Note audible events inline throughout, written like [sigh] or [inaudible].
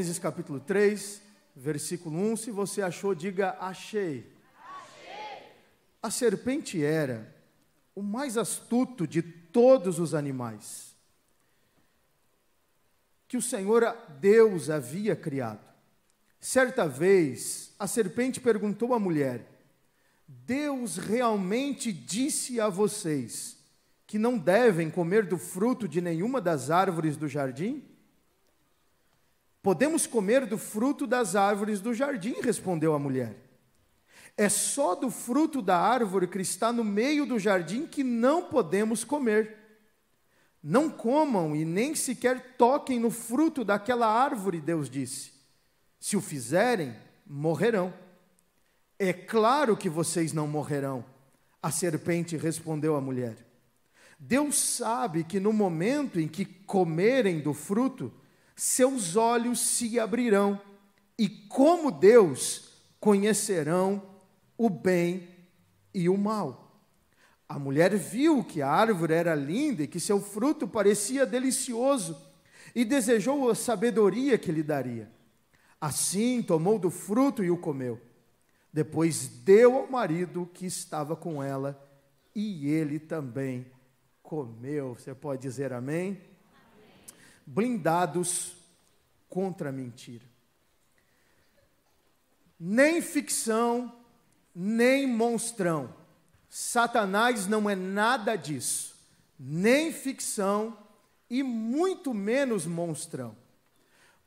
Gênesis capítulo 3, versículo 1. Se você achou, diga achei. achei. A serpente era o mais astuto de todos os animais que o Senhor Deus havia criado. Certa vez, a serpente perguntou à mulher: Deus realmente disse a vocês que não devem comer do fruto de nenhuma das árvores do jardim? Podemos comer do fruto das árvores do jardim, respondeu a mulher. É só do fruto da árvore que está no meio do jardim que não podemos comer. Não comam e nem sequer toquem no fruto daquela árvore, Deus disse. Se o fizerem, morrerão. É claro que vocês não morrerão. A serpente respondeu à mulher. Deus sabe que no momento em que comerem do fruto, seus olhos se abrirão e, como Deus, conhecerão o bem e o mal. A mulher viu que a árvore era linda e que seu fruto parecia delicioso e desejou a sabedoria que lhe daria. Assim tomou do fruto e o comeu. Depois deu ao marido que estava com ela e ele também comeu. Você pode dizer amém? Blindados contra a mentira. Nem ficção, nem monstrão. Satanás não é nada disso. Nem ficção e muito menos monstrão.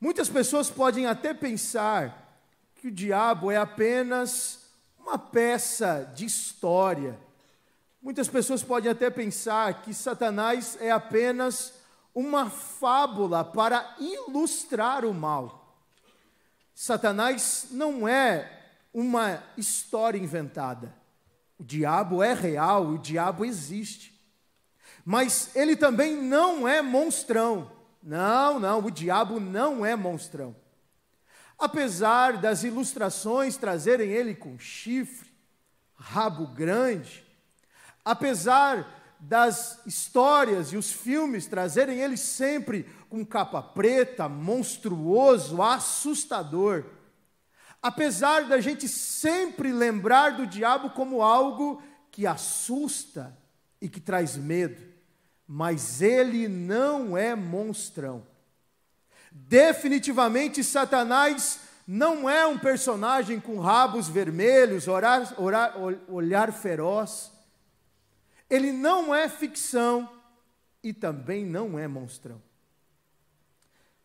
Muitas pessoas podem até pensar que o diabo é apenas uma peça de história. Muitas pessoas podem até pensar que Satanás é apenas uma fábula para ilustrar o mal. Satanás não é uma história inventada. O diabo é real, o diabo existe. Mas ele também não é monstrão. Não, não, o diabo não é monstrão. Apesar das ilustrações trazerem ele com chifre, rabo grande, apesar das histórias e os filmes trazerem ele sempre com capa preta, monstruoso, assustador. Apesar da gente sempre lembrar do diabo como algo que assusta e que traz medo, mas ele não é monstrão. Definitivamente, Satanás não é um personagem com rabos vermelhos, orar, orar, olhar feroz ele não é ficção e também não é monstrão.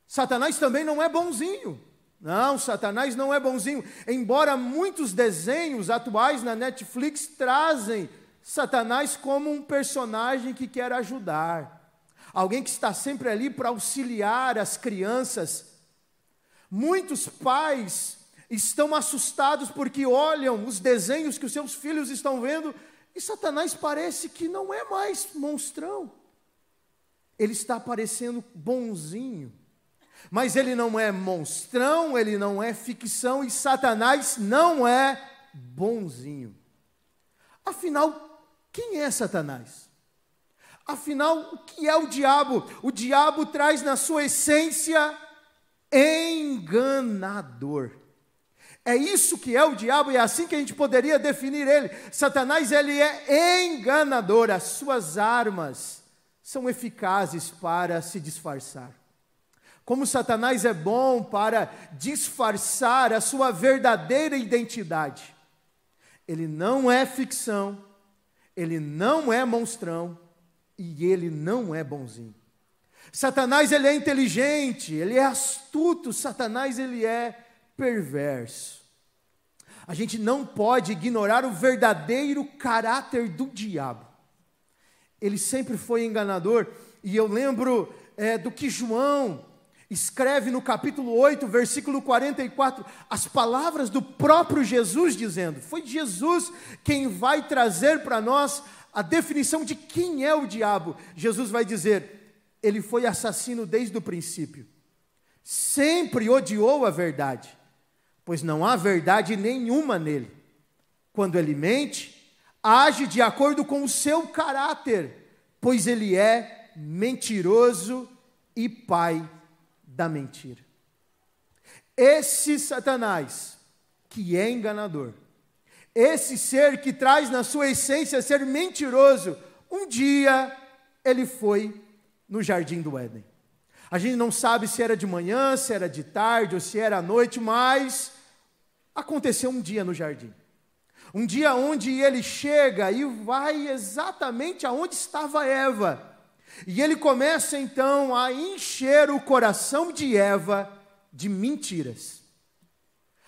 Satanás também não é bonzinho. Não, Satanás não é bonzinho. Embora muitos desenhos atuais na Netflix trazem Satanás como um personagem que quer ajudar, alguém que está sempre ali para auxiliar as crianças. Muitos pais estão assustados porque olham os desenhos que os seus filhos estão vendo e Satanás parece que não é mais monstrão. Ele está parecendo bonzinho. Mas ele não é monstrão, ele não é ficção e Satanás não é bonzinho. Afinal, quem é Satanás? Afinal, o que é o diabo? O diabo traz na sua essência enganador. É isso que é o diabo e é assim que a gente poderia definir ele. Satanás ele é enganador, as suas armas são eficazes para se disfarçar. Como Satanás é bom para disfarçar a sua verdadeira identidade. Ele não é ficção, ele não é monstrão e ele não é bonzinho. Satanás ele é inteligente, ele é astuto, Satanás ele é perverso. A gente não pode ignorar o verdadeiro caráter do diabo. Ele sempre foi enganador, e eu lembro é, do que João escreve no capítulo 8, versículo 44, as palavras do próprio Jesus dizendo: Foi Jesus quem vai trazer para nós a definição de quem é o diabo. Jesus vai dizer: Ele foi assassino desde o princípio, sempre odiou a verdade pois não há verdade nenhuma nele. Quando ele mente, age de acordo com o seu caráter, pois ele é mentiroso e pai da mentira. Esse Satanás, que é enganador, esse ser que traz na sua essência ser mentiroso, um dia ele foi no jardim do Éden. A gente não sabe se era de manhã, se era de tarde ou se era à noite, mas aconteceu um dia no jardim. Um dia onde ele chega e vai exatamente aonde estava Eva. E ele começa então a encher o coração de Eva de mentiras.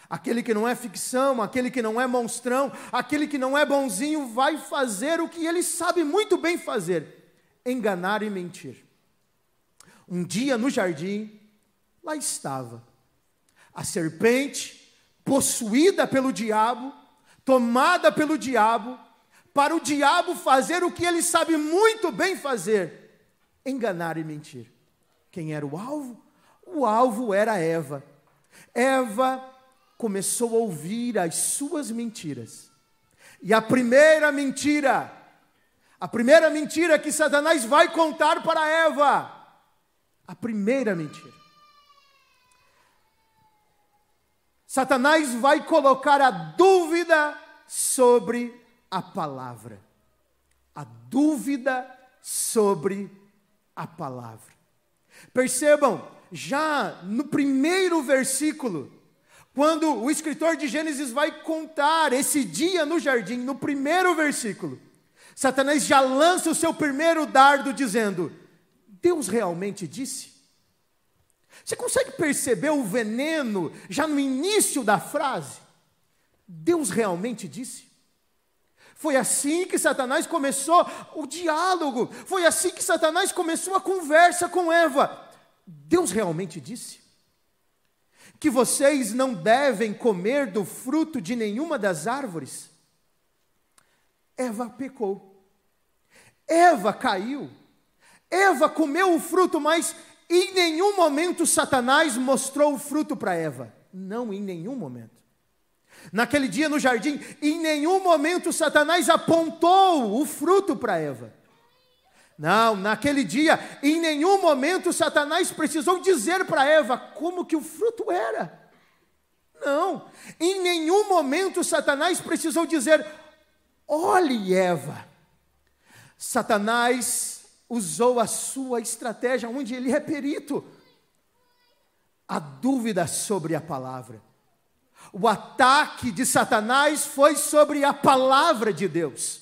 Aquele que não é ficção, aquele que não é monstrão, aquele que não é bonzinho, vai fazer o que ele sabe muito bem fazer: enganar e mentir. Um dia no jardim, lá estava a serpente, possuída pelo diabo, tomada pelo diabo, para o diabo fazer o que ele sabe muito bem fazer: enganar e mentir. Quem era o alvo? O alvo era Eva. Eva começou a ouvir as suas mentiras. E a primeira mentira, a primeira mentira que Satanás vai contar para Eva, a primeira mentira. Satanás vai colocar a dúvida sobre a palavra. A dúvida sobre a palavra. Percebam, já no primeiro versículo, quando o escritor de Gênesis vai contar esse dia no jardim, no primeiro versículo, Satanás já lança o seu primeiro dardo dizendo: Deus realmente disse? Você consegue perceber o veneno já no início da frase? Deus realmente disse? Foi assim que Satanás começou o diálogo, foi assim que Satanás começou a conversa com Eva. Deus realmente disse? Que vocês não devem comer do fruto de nenhuma das árvores? Eva pecou. Eva caiu. Eva comeu o fruto, mas em nenhum momento Satanás mostrou o fruto para Eva. Não, em nenhum momento. Naquele dia no jardim, em nenhum momento Satanás apontou o fruto para Eva. Não, naquele dia, em nenhum momento Satanás precisou dizer para Eva como que o fruto era. Não, em nenhum momento Satanás precisou dizer: olhe, Eva. Satanás usou a sua estratégia, onde ele é perito, a dúvida sobre a palavra. O ataque de Satanás foi sobre a palavra de Deus.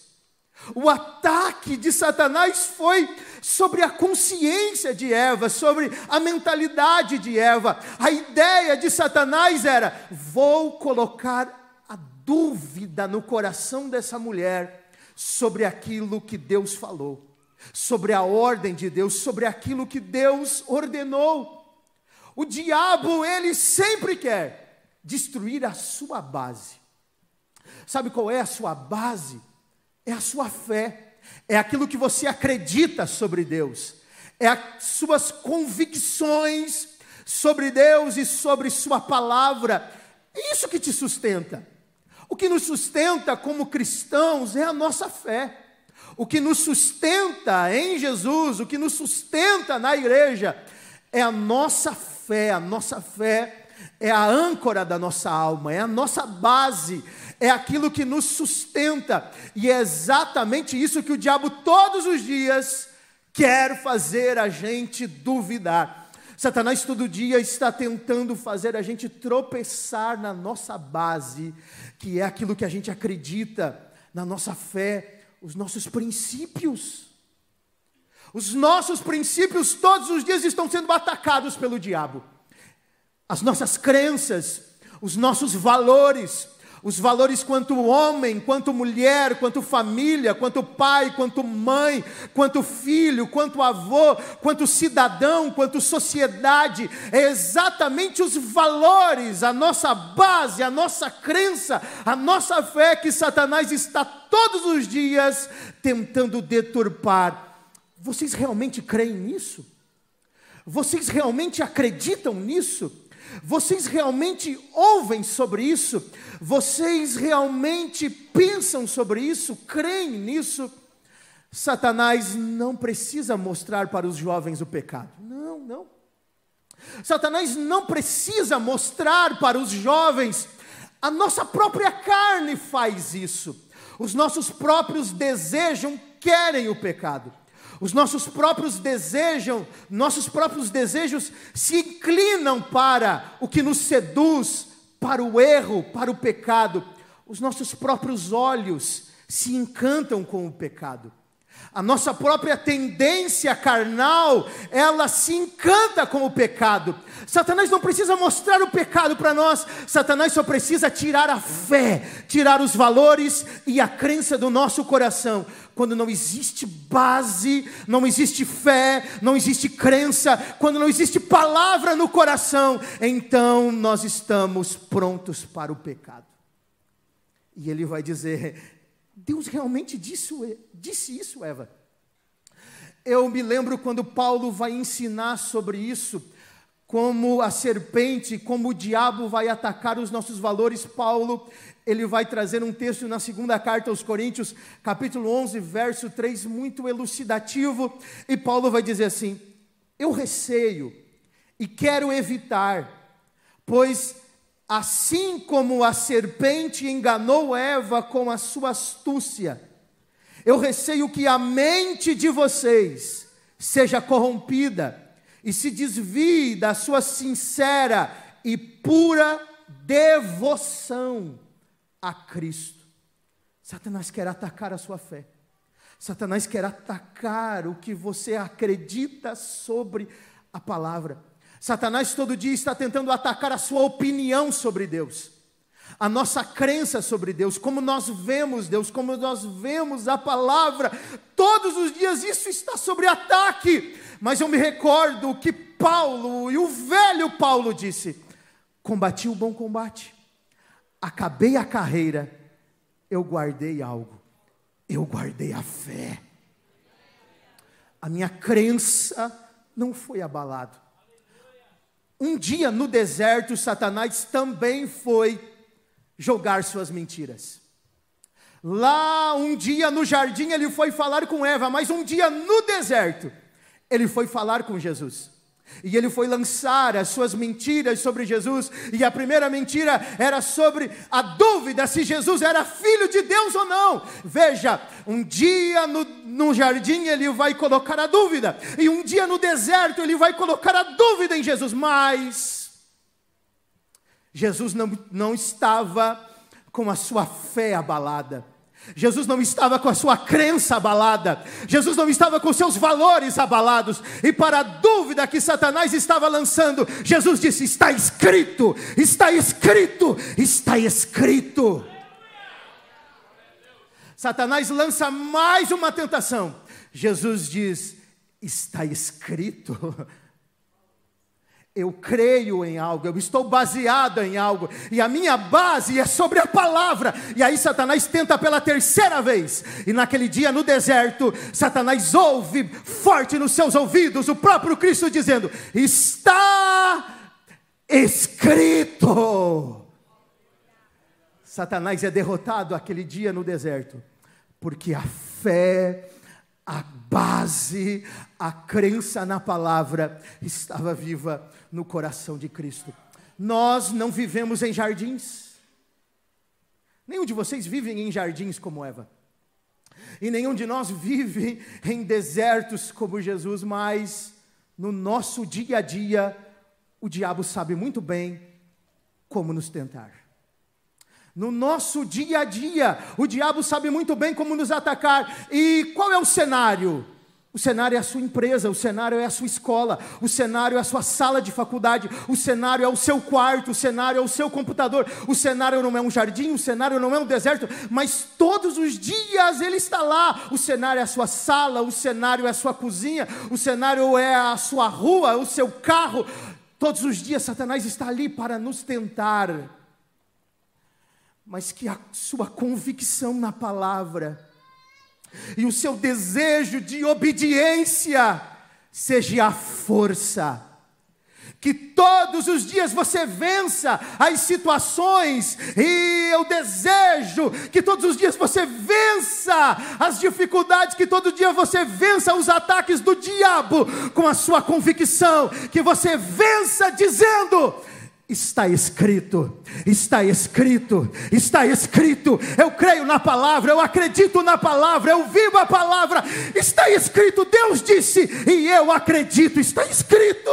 O ataque de Satanás foi sobre a consciência de Eva, sobre a mentalidade de Eva. A ideia de Satanás era: vou colocar a dúvida no coração dessa mulher sobre aquilo que Deus falou, sobre a ordem de Deus, sobre aquilo que Deus ordenou. O diabo, ele sempre quer destruir a sua base. Sabe qual é a sua base? é a sua fé, é aquilo que você acredita sobre Deus, é as suas convicções sobre Deus e sobre Sua palavra. É isso que te sustenta. O que nos sustenta como cristãos é a nossa fé. O que nos sustenta em Jesus, o que nos sustenta na igreja, é a nossa fé. A nossa fé é a âncora da nossa alma, é a nossa base, é aquilo que nos sustenta, e é exatamente isso que o diabo todos os dias quer fazer a gente duvidar. Satanás todo dia está tentando fazer a gente tropeçar na nossa base, que é aquilo que a gente acredita, na nossa fé, os nossos princípios. Os nossos princípios todos os dias estão sendo atacados pelo diabo. As nossas crenças, os nossos valores, os valores quanto homem, quanto mulher, quanto família, quanto pai, quanto mãe, quanto filho, quanto avô, quanto cidadão, quanto sociedade, é exatamente os valores, a nossa base, a nossa crença, a nossa fé que Satanás está todos os dias tentando deturpar. Vocês realmente creem nisso? Vocês realmente acreditam nisso? Vocês realmente ouvem sobre isso? Vocês realmente pensam sobre isso? Creem nisso? Satanás não precisa mostrar para os jovens o pecado. Não, não. Satanás não precisa mostrar para os jovens, a nossa própria carne faz isso. Os nossos próprios desejam, querem o pecado. Os nossos próprios desejam, nossos próprios desejos se inclinam para o que nos seduz, para o erro, para o pecado. Os nossos próprios olhos se encantam com o pecado. A nossa própria tendência carnal, ela se encanta com o pecado. Satanás não precisa mostrar o pecado para nós, Satanás só precisa tirar a fé, tirar os valores e a crença do nosso coração. Quando não existe base, não existe fé, não existe crença, quando não existe palavra no coração, então nós estamos prontos para o pecado. E ele vai dizer: Deus realmente disse, disse isso, Eva. Eu me lembro quando Paulo vai ensinar sobre isso, como a serpente, como o diabo vai atacar os nossos valores. Paulo, ele vai trazer um texto na segunda carta aos Coríntios, capítulo 11, verso 3, muito elucidativo, e Paulo vai dizer assim: Eu receio e quero evitar, pois Assim como a serpente enganou Eva com a sua astúcia, eu receio que a mente de vocês seja corrompida e se desvie da sua sincera e pura devoção a Cristo. Satanás quer atacar a sua fé. Satanás quer atacar o que você acredita sobre a palavra. Satanás todo dia está tentando atacar a sua opinião sobre Deus, a nossa crença sobre Deus, como nós vemos Deus, como nós vemos a palavra, todos os dias isso está sobre ataque. Mas eu me recordo que Paulo, e o velho Paulo disse: combati o bom combate, acabei a carreira, eu guardei algo, eu guardei a fé. A minha crença não foi abalada. Um dia no deserto, Satanás também foi jogar suas mentiras. Lá, um dia no jardim, ele foi falar com Eva, mas um dia no deserto, ele foi falar com Jesus. E ele foi lançar as suas mentiras sobre Jesus, e a primeira mentira era sobre a dúvida se Jesus era filho de Deus ou não. Veja, um dia no, no jardim ele vai colocar a dúvida, e um dia no deserto ele vai colocar a dúvida em Jesus, mas Jesus não, não estava com a sua fé abalada. Jesus não estava com a sua crença abalada, Jesus não estava com seus valores abalados, e para a dúvida que Satanás estava lançando, Jesus disse: Está escrito, está escrito, está escrito. Satanás lança mais uma tentação, Jesus diz: Está escrito [laughs] eu creio em algo, eu estou baseado em algo, e a minha base é sobre a palavra. E aí Satanás tenta pela terceira vez, e naquele dia no deserto, Satanás ouve forte nos seus ouvidos o próprio Cristo dizendo: Está escrito. Satanás é derrotado aquele dia no deserto, porque a fé a base, a crença na palavra estava viva no coração de Cristo. Nós não vivemos em jardins. Nenhum de vocês vive em jardins como Eva. E nenhum de nós vive em desertos como Jesus, mas no nosso dia a dia, o diabo sabe muito bem como nos tentar. No nosso dia a dia, o diabo sabe muito bem como nos atacar. E qual é o cenário? O cenário é a sua empresa, o cenário é a sua escola, o cenário é a sua sala de faculdade, o cenário é o seu quarto, o cenário é o seu computador, o cenário não é um jardim, o cenário não é um deserto, mas todos os dias ele está lá. O cenário é a sua sala, o cenário é a sua cozinha, o cenário é a sua rua, o seu carro. Todos os dias Satanás está ali para nos tentar mas que a sua convicção na palavra e o seu desejo de obediência seja a força. Que todos os dias você vença as situações, e eu desejo que todos os dias você vença as dificuldades, que todo dia você vença os ataques do diabo, com a sua convicção, que você vença dizendo: Está escrito, está escrito, está escrito. Eu creio na palavra, eu acredito na palavra, eu vivo a palavra. Está escrito, Deus disse, e eu acredito, está escrito.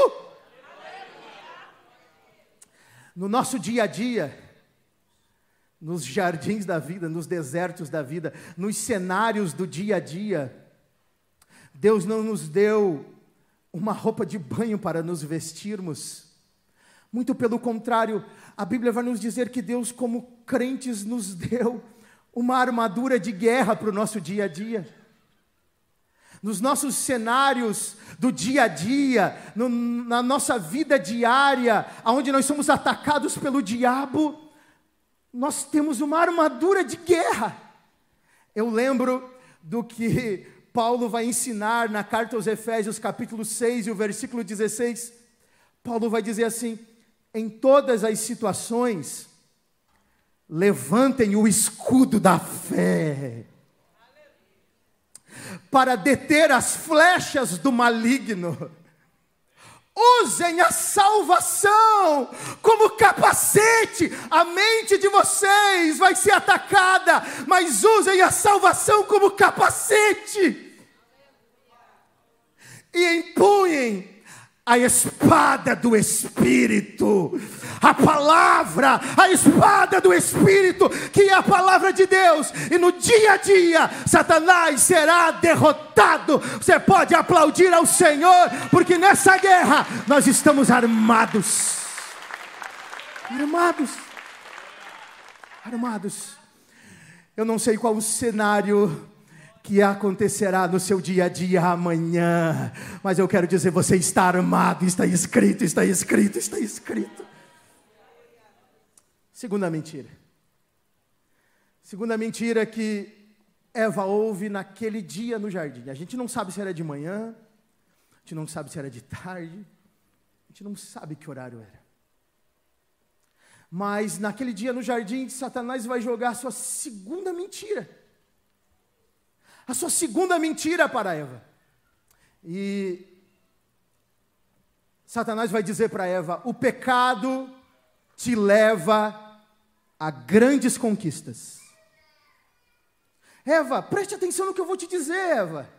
No nosso dia a dia, nos jardins da vida, nos desertos da vida, nos cenários do dia a dia, Deus não nos deu uma roupa de banho para nos vestirmos muito pelo contrário, a Bíblia vai nos dizer que Deus, como crentes, nos deu uma armadura de guerra para o nosso dia a dia. Nos nossos cenários do dia a dia, no, na nossa vida diária, onde nós somos atacados pelo diabo, nós temos uma armadura de guerra. Eu lembro do que Paulo vai ensinar na carta aos Efésios, capítulo 6 e o versículo 16. Paulo vai dizer assim: em todas as situações, levantem o escudo da fé para deter as flechas do maligno. Usem a salvação como capacete. A mente de vocês vai ser atacada, mas usem a salvação como capacete. E empunhem a espada do Espírito, a palavra, a espada do Espírito, que é a palavra de Deus, e no dia a dia, Satanás será derrotado. Você pode aplaudir ao Senhor, porque nessa guerra nós estamos armados. Armados. Armados. Eu não sei qual o cenário que acontecerá no seu dia a dia amanhã. Mas eu quero dizer, você está armado, está escrito, está escrito, está escrito. Segunda mentira. Segunda mentira que Eva ouve naquele dia no jardim. A gente não sabe se era de manhã, a gente não sabe se era de tarde, a gente não sabe que horário era. Mas naquele dia no jardim, Satanás vai jogar a sua segunda mentira a sua segunda mentira para Eva. E Satanás vai dizer para Eva: o pecado te leva a grandes conquistas. Eva, preste atenção no que eu vou te dizer, Eva.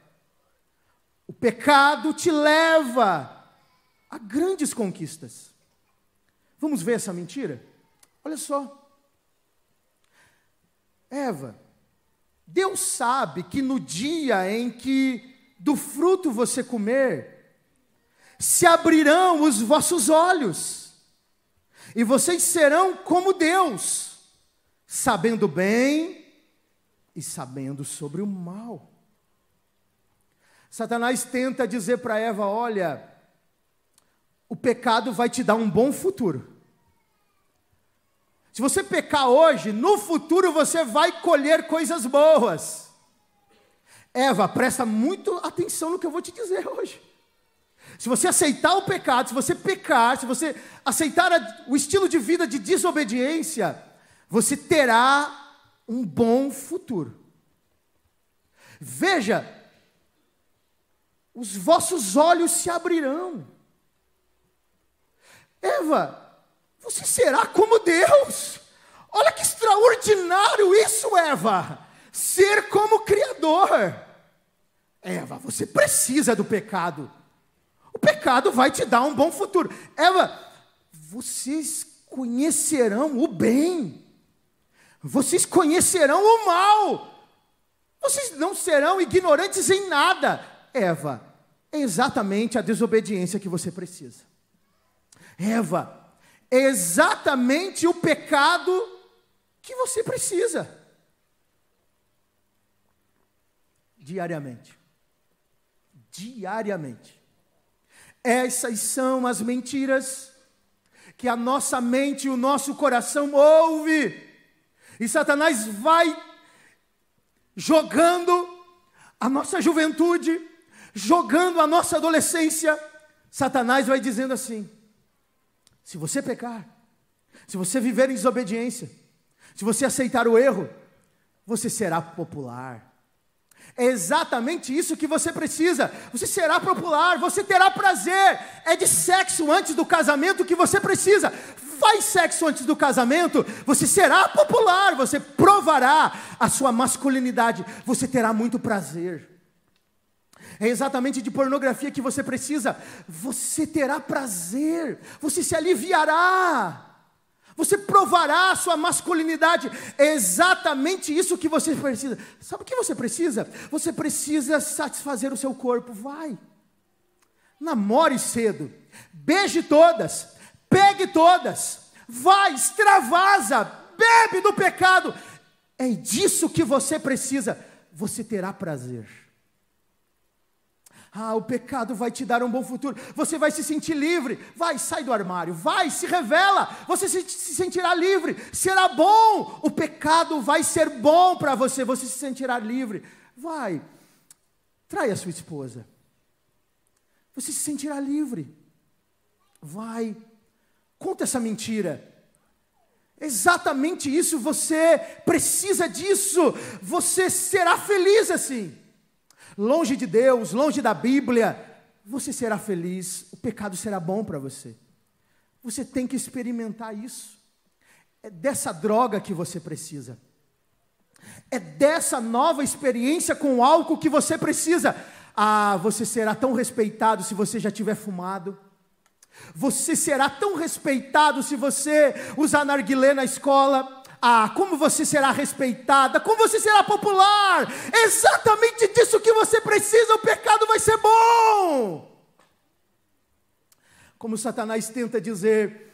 O pecado te leva a grandes conquistas. Vamos ver essa mentira? Olha só. Eva, Deus sabe que no dia em que do fruto você comer, se abrirão os vossos olhos, e vocês serão como Deus, sabendo bem e sabendo sobre o mal. Satanás tenta dizer para Eva: olha, o pecado vai te dar um bom futuro. Se você pecar hoje, no futuro você vai colher coisas boas. Eva, presta muito atenção no que eu vou te dizer hoje. Se você aceitar o pecado, se você pecar, se você aceitar o estilo de vida de desobediência, você terá um bom futuro. Veja, os vossos olhos se abrirão. Eva, você será como Deus. Olha que extraordinário isso, Eva. Ser como Criador. Eva, você precisa do pecado. O pecado vai te dar um bom futuro. Eva, vocês conhecerão o bem. Vocês conhecerão o mal. Vocês não serão ignorantes em nada. Eva, é exatamente a desobediência que você precisa. Eva, é exatamente o pecado que você precisa. Diariamente. Diariamente. Essas são as mentiras que a nossa mente e o nosso coração ouve. E Satanás vai jogando a nossa juventude, jogando a nossa adolescência. Satanás vai dizendo assim: Se você pecar, se você viver em desobediência, se você aceitar o erro, você será popular. É exatamente isso que você precisa. Você será popular, você terá prazer. É de sexo antes do casamento que você precisa. Faz sexo antes do casamento, você será popular, você provará a sua masculinidade, você terá muito prazer. É exatamente de pornografia que você precisa. Você terá prazer, você se aliviará. Você provará a sua masculinidade. É exatamente isso que você precisa. Sabe o que você precisa? Você precisa satisfazer o seu corpo. Vai. Namore cedo. Beije todas. Pegue todas. Vai, extravasa. Bebe do pecado. É disso que você precisa. Você terá prazer. Ah, o pecado vai te dar um bom futuro. Você vai se sentir livre. Vai, sai do armário. Vai, se revela. Você se, se sentirá livre. Será bom. O pecado vai ser bom para você. Você se sentirá livre. Vai, trai a sua esposa. Você se sentirá livre. Vai, conta essa mentira. Exatamente isso, você precisa disso. Você será feliz assim longe de Deus, longe da Bíblia, você será feliz, o pecado será bom para você. Você tem que experimentar isso. É dessa droga que você precisa. É dessa nova experiência com o álcool que você precisa. Ah, você será tão respeitado se você já tiver fumado. Você será tão respeitado se você usar narguilé na escola. Ah, como você será respeitada, como você será popular. Exatamente disso que você precisa, o pecado vai ser bom. Como Satanás tenta dizer,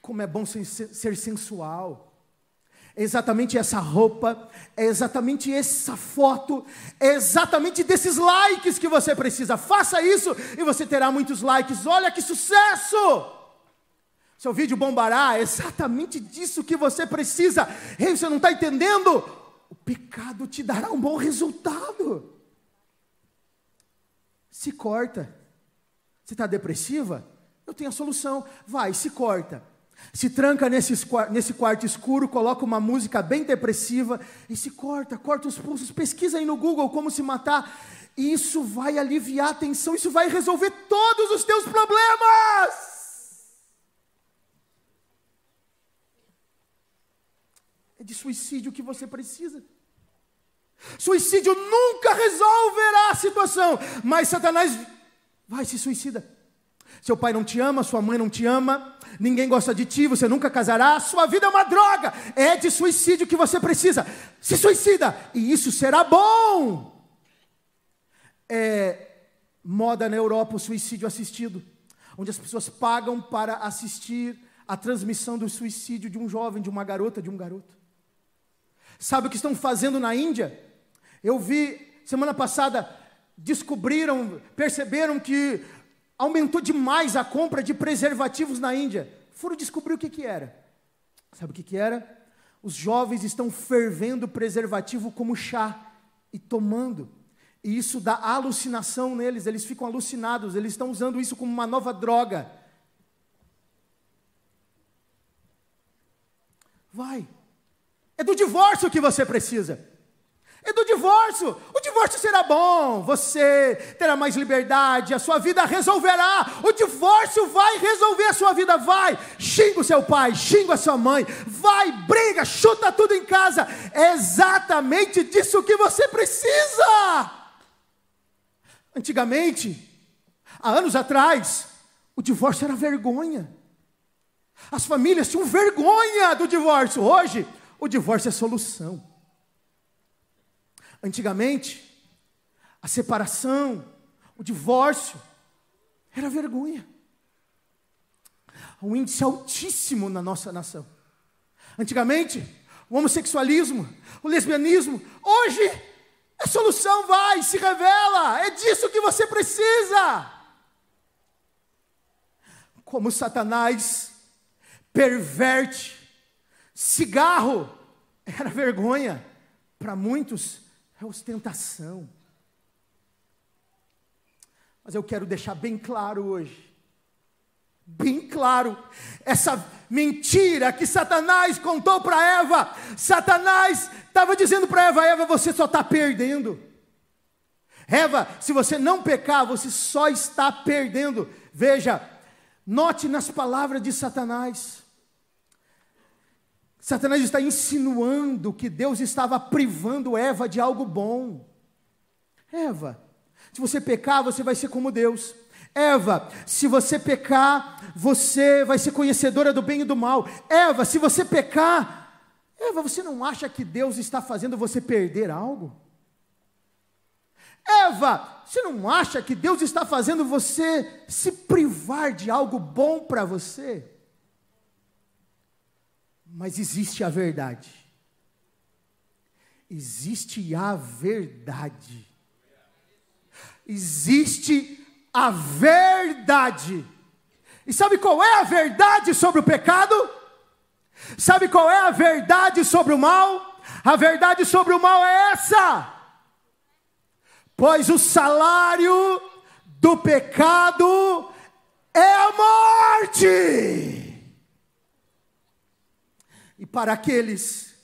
como é bom ser sensual. É exatamente essa roupa, é exatamente essa foto, é exatamente desses likes que você precisa. Faça isso e você terá muitos likes. Olha que sucesso! Seu vídeo bombará, é exatamente disso que você precisa. Ei, você não está entendendo? O pecado te dará um bom resultado. Se corta. Você está depressiva? Eu tenho a solução. Vai, se corta. Se tranca nesse, nesse quarto escuro, coloca uma música bem depressiva e se corta, corta os pulsos. Pesquisa aí no Google como se matar. Isso vai aliviar a tensão, isso vai resolver todos os teus problemas. De suicídio que você precisa. Suicídio nunca resolverá a situação, mas Satanás vai se suicida. Seu pai não te ama, sua mãe não te ama, ninguém gosta de ti, você nunca casará, sua vida é uma droga, é de suicídio que você precisa. Se suicida, e isso será bom. É moda na Europa o suicídio assistido, onde as pessoas pagam para assistir a transmissão do suicídio de um jovem, de uma garota, de um garoto. Sabe o que estão fazendo na Índia? Eu vi semana passada, descobriram, perceberam que aumentou demais a compra de preservativos na Índia. Foram descobrir o que, que era. Sabe o que, que era? Os jovens estão fervendo preservativo como chá e tomando. E isso dá alucinação neles, eles ficam alucinados, eles estão usando isso como uma nova droga. Vai, é do divórcio que você precisa. É do divórcio. O divórcio será bom, você terá mais liberdade, a sua vida resolverá. O divórcio vai resolver a sua vida. Vai, xinga o seu pai, xinga a sua mãe, vai, briga, chuta tudo em casa. É exatamente disso que você precisa. Antigamente, há anos atrás, o divórcio era vergonha. As famílias tinham vergonha do divórcio. Hoje, o divórcio é solução. Antigamente, a separação, o divórcio, era vergonha. Um índice altíssimo na nossa nação. Antigamente, o homossexualismo, o lesbianismo, hoje, a solução vai, se revela, é disso que você precisa. Como Satanás perverte Cigarro [laughs] era vergonha, para muitos é ostentação. Mas eu quero deixar bem claro hoje bem claro. Essa mentira que Satanás contou para Eva, Satanás estava dizendo para Eva: Eva, você só está perdendo. Eva, se você não pecar, você só está perdendo. Veja, note nas palavras de Satanás. Satanás está insinuando que Deus estava privando Eva de algo bom. Eva, se você pecar, você vai ser como Deus. Eva, se você pecar, você vai ser conhecedora do bem e do mal. Eva, se você pecar, Eva, você não acha que Deus está fazendo você perder algo? Eva, você não acha que Deus está fazendo você se privar de algo bom para você? Mas existe a verdade. Existe a verdade. Existe a verdade. E sabe qual é a verdade sobre o pecado? Sabe qual é a verdade sobre o mal? A verdade sobre o mal é essa pois o salário do pecado é a morte. E para aqueles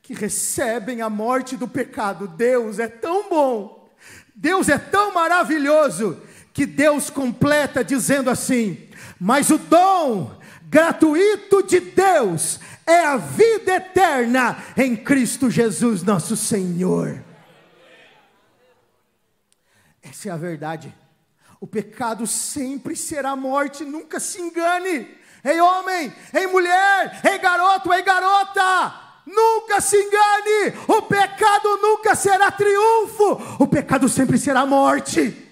que recebem a morte do pecado, Deus é tão bom, Deus é tão maravilhoso, que Deus completa dizendo assim: Mas o dom gratuito de Deus é a vida eterna em Cristo Jesus, nosso Senhor. Essa é a verdade. O pecado sempre será morte, nunca se engane. Ei homem, ei mulher, ei garoto, ei garota, nunca se engane. O pecado nunca será triunfo, o pecado sempre será morte.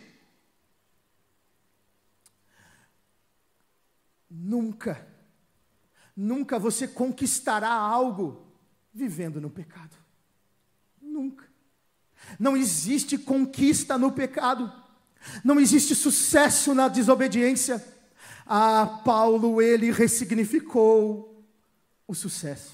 Nunca, nunca você conquistará algo vivendo no pecado. Nunca. Não existe conquista no pecado. Não existe sucesso na desobediência. Ah, Paulo, ele ressignificou o sucesso.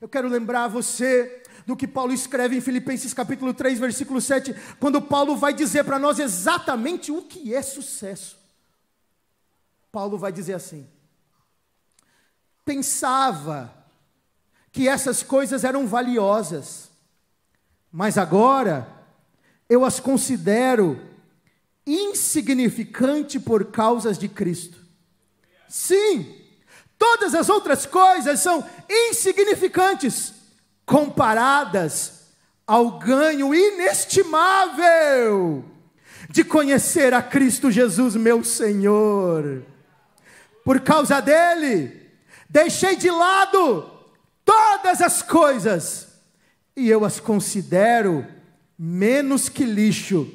Eu quero lembrar você do que Paulo escreve em Filipenses capítulo 3, versículo 7, quando Paulo vai dizer para nós exatamente o que é sucesso. Paulo vai dizer assim: Pensava que essas coisas eram valiosas, mas agora eu as considero insignificante por causas de Cristo. Sim, todas as outras coisas são insignificantes comparadas ao ganho inestimável de conhecer a Cristo Jesus, meu Senhor. Por causa dele, deixei de lado todas as coisas e eu as considero menos que lixo,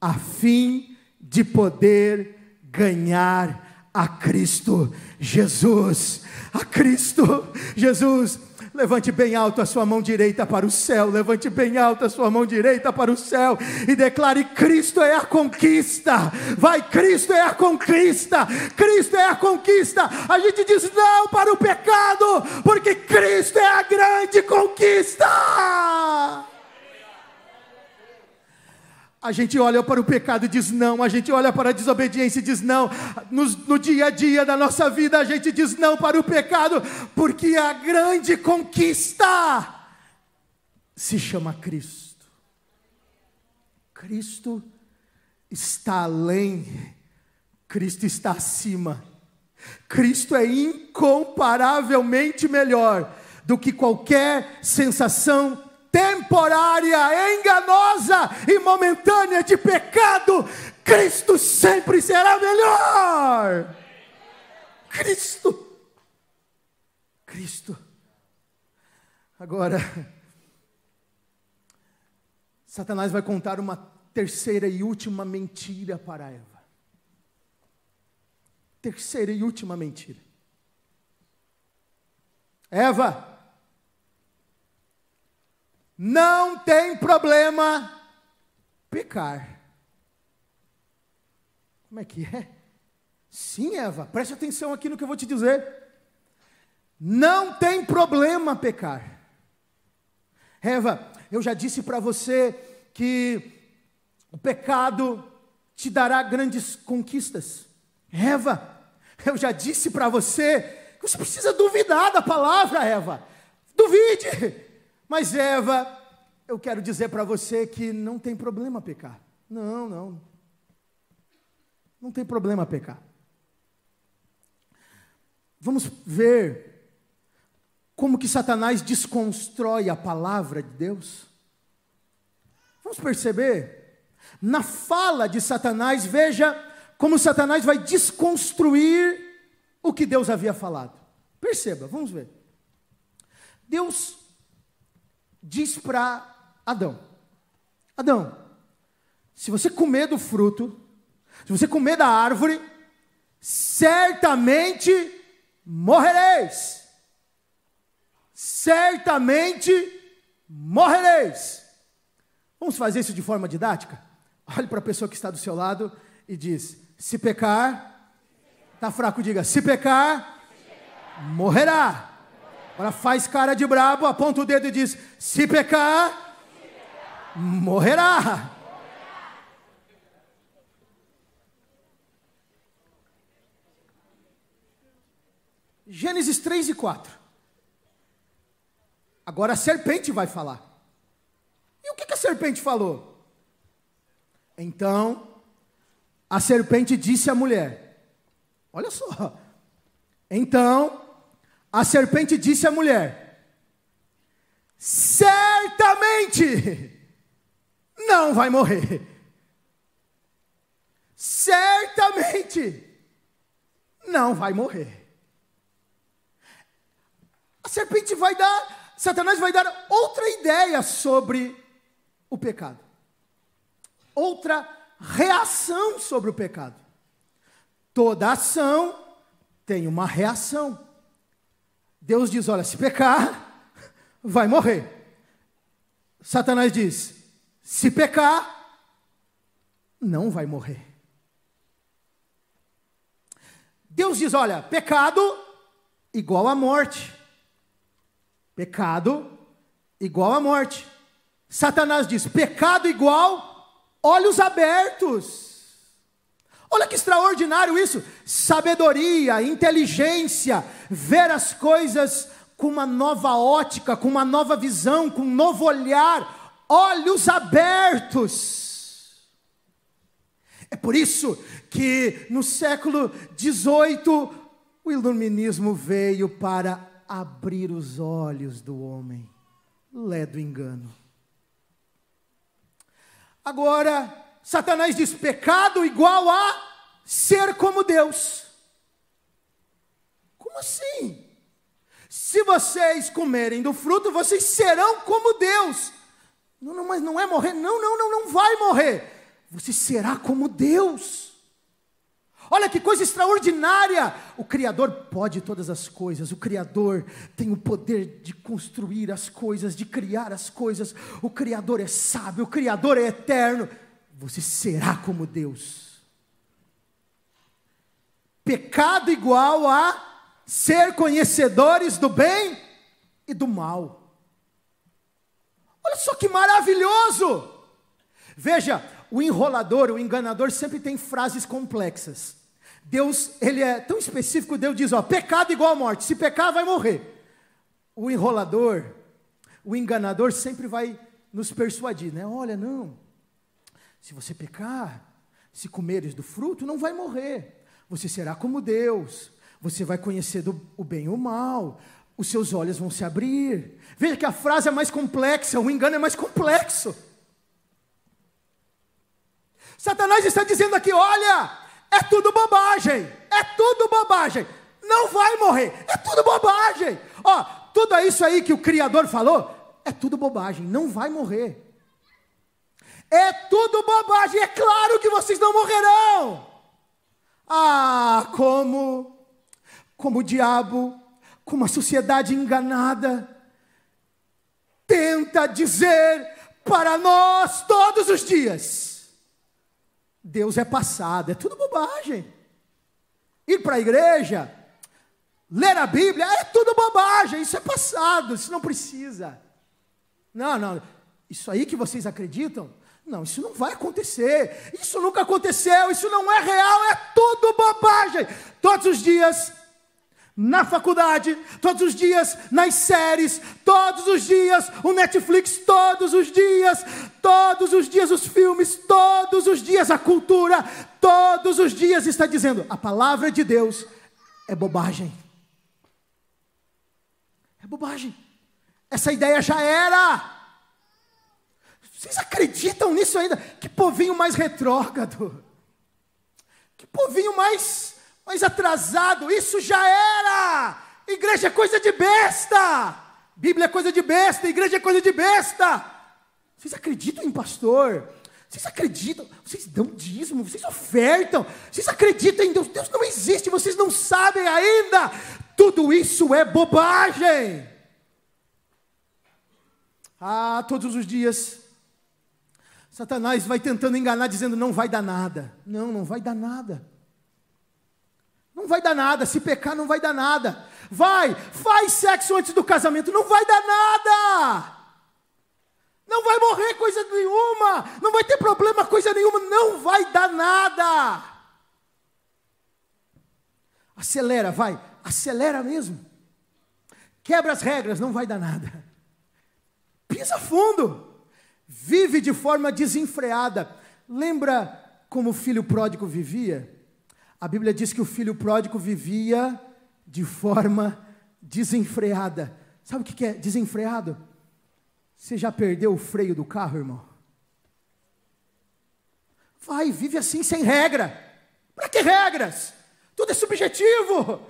a fim de poder ganhar a Cristo Jesus. A Cristo Jesus. Levante bem alto a sua mão direita para o céu, levante bem alto a sua mão direita para o céu e declare: Cristo é a conquista. Vai, Cristo é a conquista. Cristo é a conquista. A gente diz não para o pecado, porque Cristo é a grande conquista. A gente olha para o pecado e diz não, a gente olha para a desobediência e diz não. No, no, dia a dia da nossa vida, a gente diz não para o pecado, porque a grande conquista se chama Cristo. Cristo está além, Cristo está acima. Cristo é incomparavelmente melhor do que qualquer sensação temporária, enganosa e momentânea de pecado, Cristo sempre será melhor. Cristo. Cristo. Agora, Satanás vai contar uma terceira e última mentira para Eva. Terceira e última mentira. Eva, não tem problema pecar. Como é que é? Sim, Eva, preste atenção aqui no que eu vou te dizer. Não tem problema pecar. Eva, eu já disse para você que o pecado te dará grandes conquistas. Eva, Eu já disse para você que você precisa duvidar da palavra, Eva. Duvide. Mas, Eva, eu quero dizer para você que não tem problema pecar. Não, não. Não tem problema pecar. Vamos ver como que Satanás desconstrói a palavra de Deus. Vamos perceber? Na fala de Satanás, veja como Satanás vai desconstruir o que Deus havia falado. Perceba, vamos ver. Deus diz para Adão: Adão, se você comer do fruto, se você comer da árvore, certamente morrereis. Certamente morrereis. Vamos fazer isso de forma didática? Olhe para a pessoa que está do seu lado e diz: se pecar, está fraco, diga: se pecar, morrerá. Agora faz cara de brabo, aponta o dedo e diz: se pecar, morrerá. Gênesis 3 e 4. Agora a serpente vai falar. E o que, a serpente falou? Então, a serpente disse à mulher: Olha só. Então, a serpente disse à mulher: Certamente não vai morrer. Certamente não vai morrer. A serpente vai dar, Satanás vai dar outra ideia sobre o pecado. Outra reação sobre o pecado. Toda ação tem uma reação. Deus diz: olha, se pecar, vai morrer. Satanás diz: se pecar, não vai morrer. Deus diz: olha, pecado igual a morte. Pecado igual a morte. Satanás diz: pecado igual olhos abertos. Olha que extraordinário isso! Sabedoria, inteligência, ver as coisas com uma nova ótica, com uma nova visão, com um novo olhar, olhos abertos. É por isso que no século XVIII o iluminismo veio para abrir os olhos do homem, lé do engano. Agora, Satanás diz: pecado igual a ser como Deus. Como assim? Se vocês comerem do fruto, vocês serão como Deus. Não, não, mas não é morrer. Não, não, não, não vai morrer. Você será como Deus. Olha que coisa extraordinária! O Criador pode todas as coisas, o Criador tem o poder de construir as coisas, de criar as coisas. O Criador é sábio, o Criador é eterno. Você será como Deus. Pecado igual a ser conhecedores do bem e do mal. Olha só que maravilhoso! Veja, o enrolador, o enganador sempre tem frases complexas. Deus, ele é tão específico, Deus diz, ó, pecado igual a morte, se pecar vai morrer. O enrolador, o enganador sempre vai nos persuadir, né? Olha, não. Se você pecar, se comeres do fruto, não vai morrer. Você será como Deus. Você vai conhecer do, o bem e o mal. Os seus olhos vão se abrir. Veja que a frase é mais complexa, o engano é mais complexo. Satanás está dizendo aqui: olha, é tudo bobagem, é tudo bobagem, não vai morrer, é tudo bobagem. Ó, tudo isso aí que o Criador falou, é tudo bobagem, não vai morrer. É tudo bobagem, é claro que vocês não morrerão. Ah, como, como o diabo, como a sociedade enganada, tenta dizer para nós todos os dias Deus é passado, é tudo bobagem. Ir para a igreja, ler a Bíblia, é tudo bobagem, isso é passado, isso não precisa. Não, não, isso aí que vocês acreditam Não, isso não vai acontecer. Isso nunca aconteceu. Isso não é real. É tudo bobagem. Todos os dias, na faculdade, todos os dias, nas séries, todos os dias, o Netflix, todos os dias, todos os dias, os filmes, todos os dias, a cultura, todos os dias está dizendo: a palavra de Deus é bobagem. É bobagem. Essa ideia já era. Vocês acreditam nisso ainda? Que povinho mais retrógrado. Que povinho mais, mais atrasado. Isso já era. Igreja é coisa de besta. Bíblia é coisa de besta. Igreja é coisa de besta. Vocês acreditam em pastor? Vocês acreditam? Vocês dão dízimo, vocês ofertam, vocês acreditam em Deus? Deus não existe, vocês não sabem ainda. Tudo isso é bobagem. Ah, todos os dias Satanás vai tentando enganar, dizendo: não vai dar nada. Não, não vai dar nada. Não vai dar nada. Se pecar, não vai dar nada. Vai, faz sexo antes do casamento, não vai dar nada. Não vai morrer coisa nenhuma. Não vai ter problema coisa nenhuma. Não vai dar nada. Acelera, vai. Acelera mesmo. Quebra as regras, não vai dar nada. Pisa fundo vive de forma desenfreada. Lembra como o filho pródigo vivia? A Bíblia diz que o filho pródigo vivia de forma desenfreada. Sabe o que é desenfreado? Você já perdeu o freio do carro, irmão? Vai, vive assim sem regra. Para que regras? Tudo é subjetivo.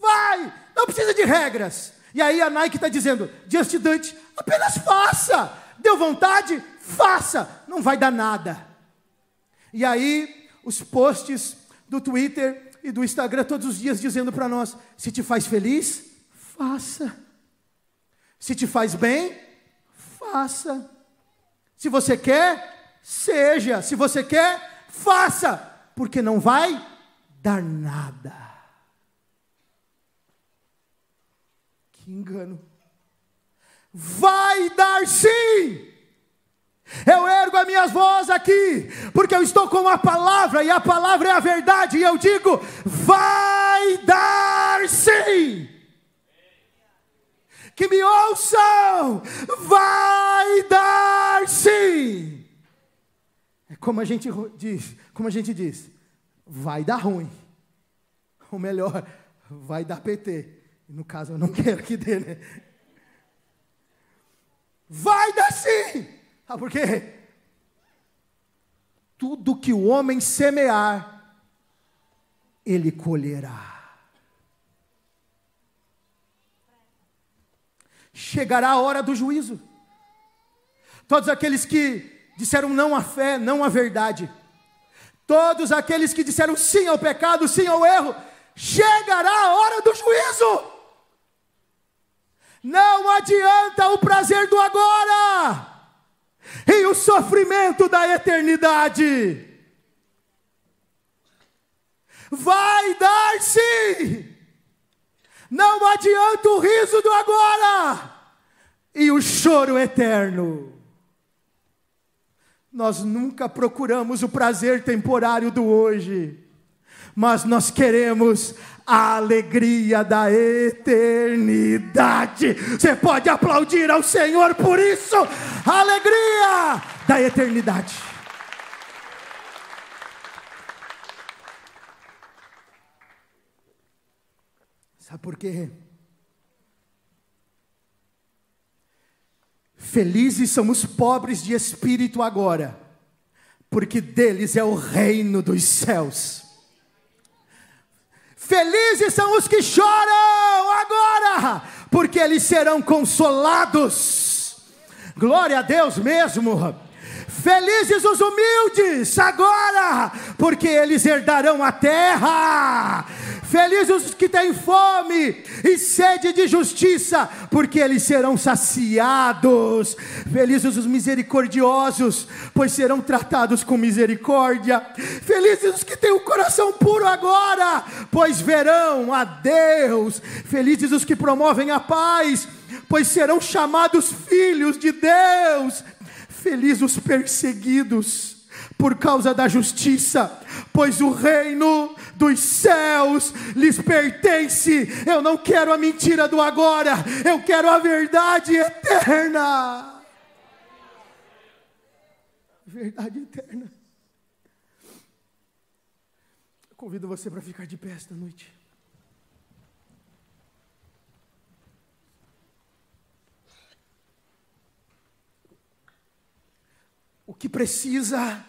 Vai, não precisa de regras. E aí a Nike está dizendo: do it, apenas faça. Deu vontade? Faça, não vai dar nada. E aí, os posts do Twitter e do Instagram todos os dias dizendo para nós: se te faz feliz, faça. Se te faz bem, faça. Se você quer, seja. Se você quer, faça. Porque não vai dar nada. Que engano vai dar sim. Eu ergo a minha voz aqui, porque eu estou com a palavra, e a palavra é a verdade, e eu digo: vai dar sim. Que me ouçam, vai dar sim. É como a gente diz, como a gente diz, vai dar ruim. Ou melhor, vai dar PT. No caso, eu não [laughs] quero que dê, né? Vai dar sim. Ah, por quê? Tudo que o homem semear, ele colherá. Chegará a hora do juízo. Todos aqueles que disseram não à fé, não à verdade, todos aqueles que disseram sim ao pecado, sim ao erro, chegará a hora do juízo. Não adianta o prazer do agora e o sofrimento da eternidade. Vai dar sim. Não adianta o riso do agora e o choro eterno. Nós nunca procuramos o prazer temporário do hoje, mas nós queremos a alegria da eternidade. Você pode aplaudir ao Senhor por isso, a alegria da eternidade. Sabe por quê? Felizes são os pobres de espírito agora, porque deles é o reino dos céus. Felizes são os que choram agora, porque eles serão consolados. Glória a Deus mesmo. Felizes os humildes agora, porque eles herdarão a terra. Felizes os que têm fome e sede de justiça, porque eles serão saciados. Felizes os misericordiosos, pois serão tratados com misericórdia. Felizes os que têm o coração puro agora, pois verão a Deus. Felizes os que promovem a paz, pois serão chamados filhos de Deus. Feliz os perseguidos por causa da justiça, pois o reino dos céus lhes pertence. Eu não quero a mentira do agora, eu quero a verdade eterna. Verdade eterna. Eu convido você para ficar de pé esta noite. o que precisa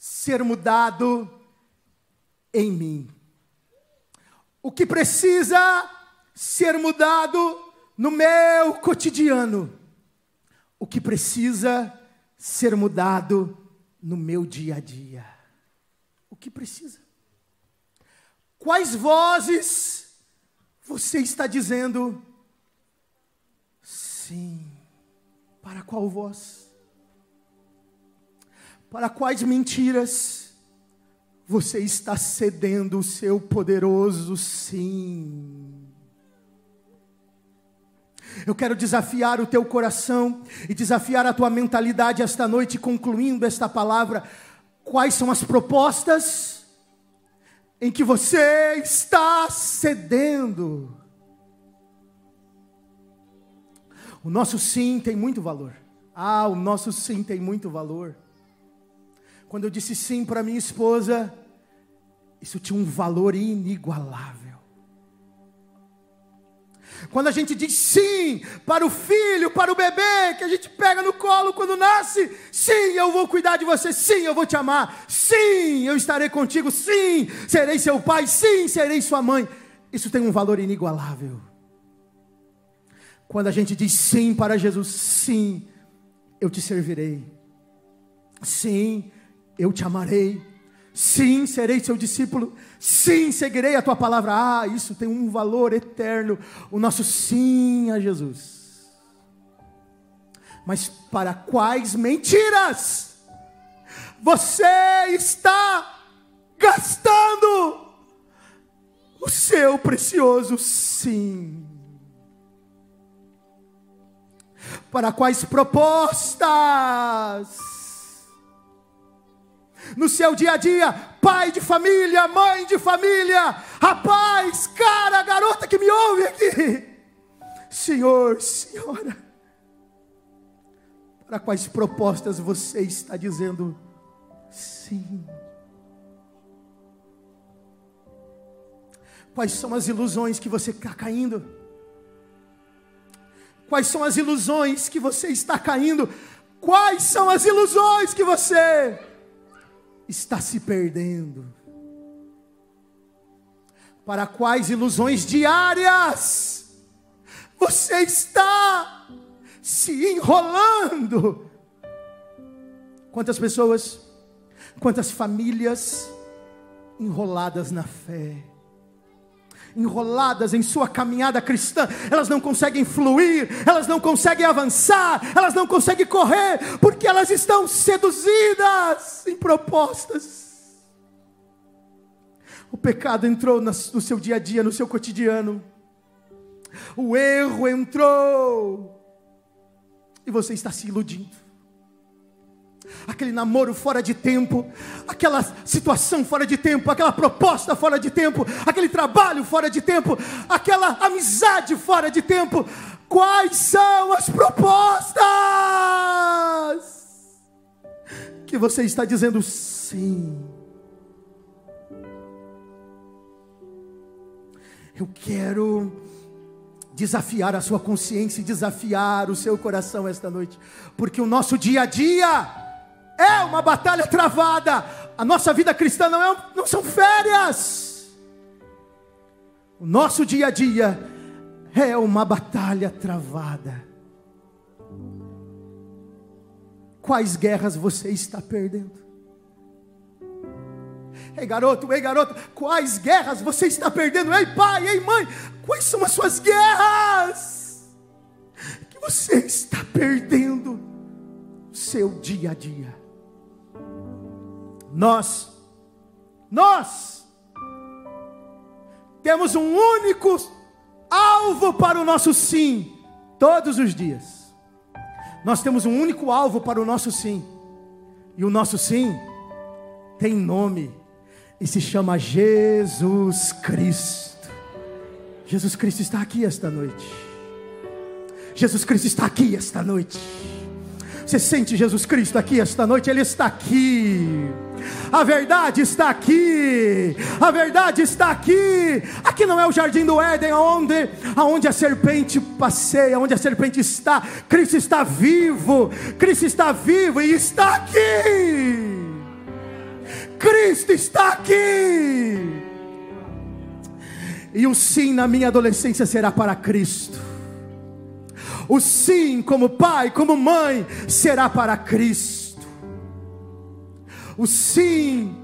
ser mudado em mim. O que precisa ser mudado no meu cotidiano. O que precisa ser mudado no meu dia a dia. O que precisa? Quais vozes você está dizendo sim? Para qual voz? Para quais mentiras você está cedendo o seu poderoso sim? Eu quero desafiar o teu coração e desafiar a tua mentalidade esta noite, concluindo esta palavra. Quais são as propostas em que você está cedendo? O nosso sim tem muito valor. Ah, o nosso sim tem muito valor. Quando eu disse sim para minha esposa, isso tinha um valor inigualável. Quando a gente diz sim para o filho, para o bebê, que a gente pega no colo quando nasce, sim, eu vou cuidar de você, sim, eu vou te amar, sim, eu estarei contigo, sim, serei seu pai, sim, serei sua mãe. Isso tem um valor inigualável. Quando a gente diz sim para Jesus, sim, eu te servirei, sim, eu te amarei. Sim, serei seu discípulo. Sim, seguirei a tua palavra. Ah, isso tem um valor eterno. O nosso sim a Jesus. Mas para quais mentiras você está gastando o seu precioso sim? Para quais propostas? No seu dia a dia, pai de família, mãe de família, rapaz, cara, garota que me ouve aqui, Senhor, Senhora, para quais propostas você está dizendo sim? Quais são as ilusões que você está caindo? Quais são as ilusões que você está caindo? Quais são as ilusões que você está se perdendo? Para quais ilusões diárias você está se enrolando? Quantas pessoas, quantas famílias enroladas na fé, enroladas em sua caminhada cristã, elas não conseguem fluir, elas não conseguem avançar, elas não conseguem correr, porque elas estão seduzidas em propostas. O pecado entrou no seu dia a dia, no seu cotidiano, o erro entrou, e você está se iludindo aquele namoro fora de tempo, aquela situação fora de tempo, aquela proposta fora de tempo, aquele trabalho fora de tempo, aquela amizade fora de tempo. Quais são as propostas que você está dizendo sim? Eu quero desafiar a sua consciência e desafiar o seu coração esta noite, porque o nosso dia a dia é uma batalha travada. A nossa vida cristã não, é, não são férias. O nosso dia a dia é uma batalha travada. Quais guerras você está perdendo? Ei garoto, ei garota, quais guerras você está perdendo? Ei pai, ei mãe, quais são as suas guerras que você está perdendo seu dia a dia? Nós, nós, temos um único alvo para o nosso sim, todos os dias. Nós temos um único alvo para o nosso sim. E o nosso sim tem nome e se chama Jesus Cristo. Jesus Cristo está aqui esta noite. Jesus Cristo está aqui esta noite. Você sente Jesus Cristo aqui esta noite? Ele está aqui. A verdade está aqui. A verdade está aqui. Aqui não é o jardim do Éden, onde, onde a serpente passeia, onde a serpente está. Cristo está vivo. Cristo está vivo e está aqui. Cristo está aqui. E o sim na minha adolescência será para Cristo. O sim, como pai, como mãe, será para Cristo. O sim,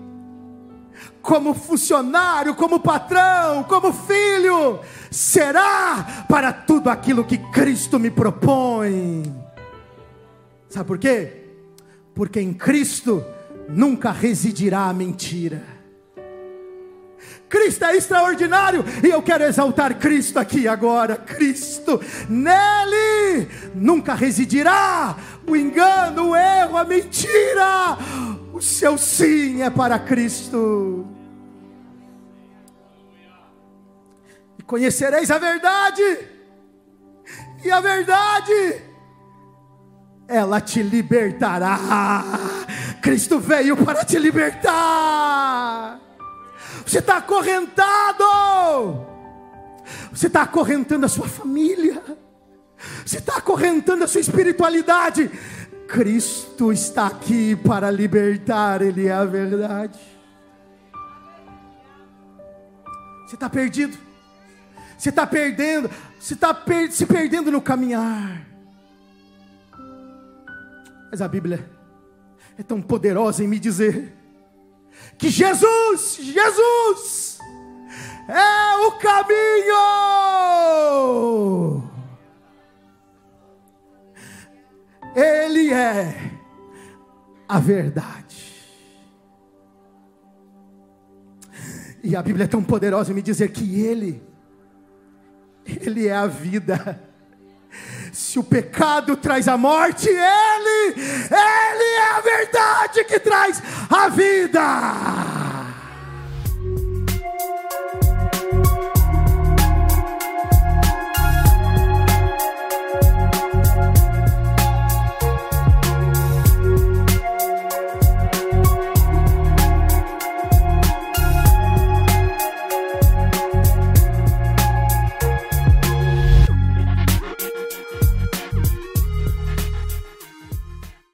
como funcionário, como patrão, como filho, será para tudo aquilo que Cristo me propõe. Sabe por quê? Porque em Cristo nunca residirá a mentira. Cristo é extraordinário e eu quero exaltar Cristo aqui agora. Cristo, nele nunca residirá o engano, o erro, a mentira. O seu sim é para Cristo. E conhecereis a verdade, e a verdade ela te libertará. Cristo veio para te libertar. Você está acorrentado. Você está acorrentando a sua família. Você está acorrentando a sua espiritualidade. Cristo está aqui para libertar, Ele é a verdade. Você está perdido. Você está perdendo. Você está per se perdendo no caminhar. Mas a Bíblia é tão poderosa em me dizer que Jesus, Jesus é o caminho. Ele é a verdade. E a Bíblia é tão poderosa em me dizer que Ele, Ele é a vida. Se o pecado traz a morte, Ele, Ele é a verdade que traz a vida.